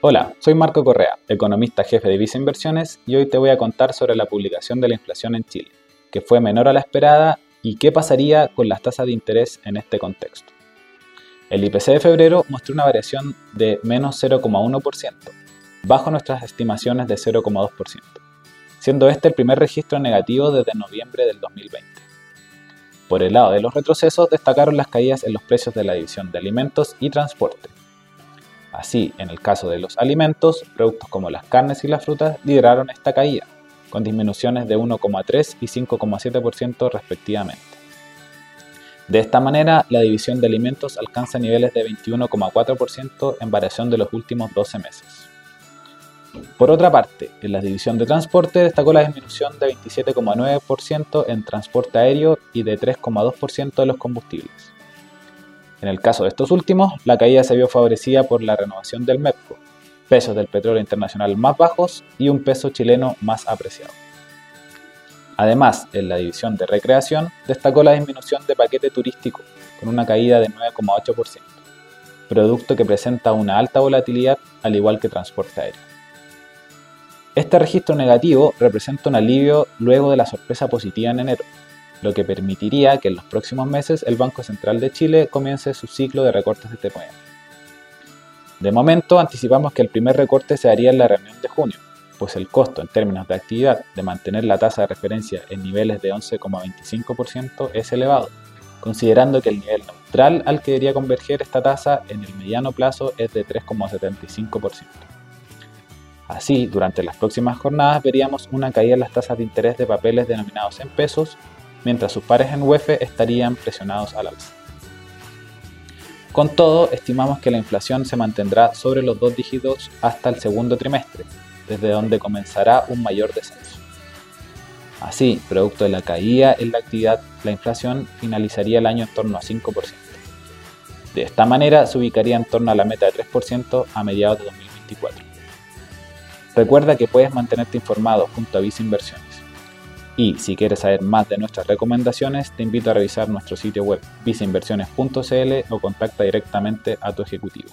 Hola, soy Marco Correa, economista jefe de Visa Inversiones y hoy te voy a contar sobre la publicación de la inflación en Chile, que fue menor a la esperada y qué pasaría con las tasas de interés en este contexto. El IPC de febrero mostró una variación de menos 0,1%, bajo nuestras estimaciones de 0,2%, siendo este el primer registro negativo desde noviembre del 2020. Por el lado de los retrocesos destacaron las caídas en los precios de la división de alimentos y transporte. Así, en el caso de los alimentos, productos como las carnes y las frutas lideraron esta caída, con disminuciones de 1,3 y 5,7% respectivamente. De esta manera, la división de alimentos alcanza niveles de 21,4% en variación de los últimos 12 meses. Por otra parte, en la división de transporte destacó la disminución de 27,9% en transporte aéreo y de 3,2% de los combustibles. En el caso de estos últimos, la caída se vio favorecida por la renovación del MEPCO, pesos del petróleo internacional más bajos y un peso chileno más apreciado. Además, en la división de recreación destacó la disminución de paquete turístico, con una caída de 9,8%, producto que presenta una alta volatilidad al igual que transporte aéreo. Este registro negativo representa un alivio luego de la sorpresa positiva en enero, lo que permitiría que en los próximos meses el Banco Central de Chile comience su ciclo de recortes de TPM. De momento anticipamos que el primer recorte se haría en la reunión de junio, pues el costo en términos de actividad de mantener la tasa de referencia en niveles de 11,25% es elevado, considerando que el nivel neutral al que debería converger esta tasa en el mediano plazo es de 3,75%. Así, durante las próximas jornadas veríamos una caída en las tasas de interés de papeles denominados en pesos, mientras sus pares en UEF estarían presionados al alza. Con todo, estimamos que la inflación se mantendrá sobre los dos dígitos hasta el segundo trimestre, desde donde comenzará un mayor descenso. Así, producto de la caída en la actividad, la inflación finalizaría el año en torno a 5%. De esta manera se ubicaría en torno a la meta de 3% a mediados de 2024. Recuerda que puedes mantenerte informado junto a Visa Inversiones. Y si quieres saber más de nuestras recomendaciones, te invito a revisar nuestro sitio web visainversiones.cl o contacta directamente a tu ejecutivo.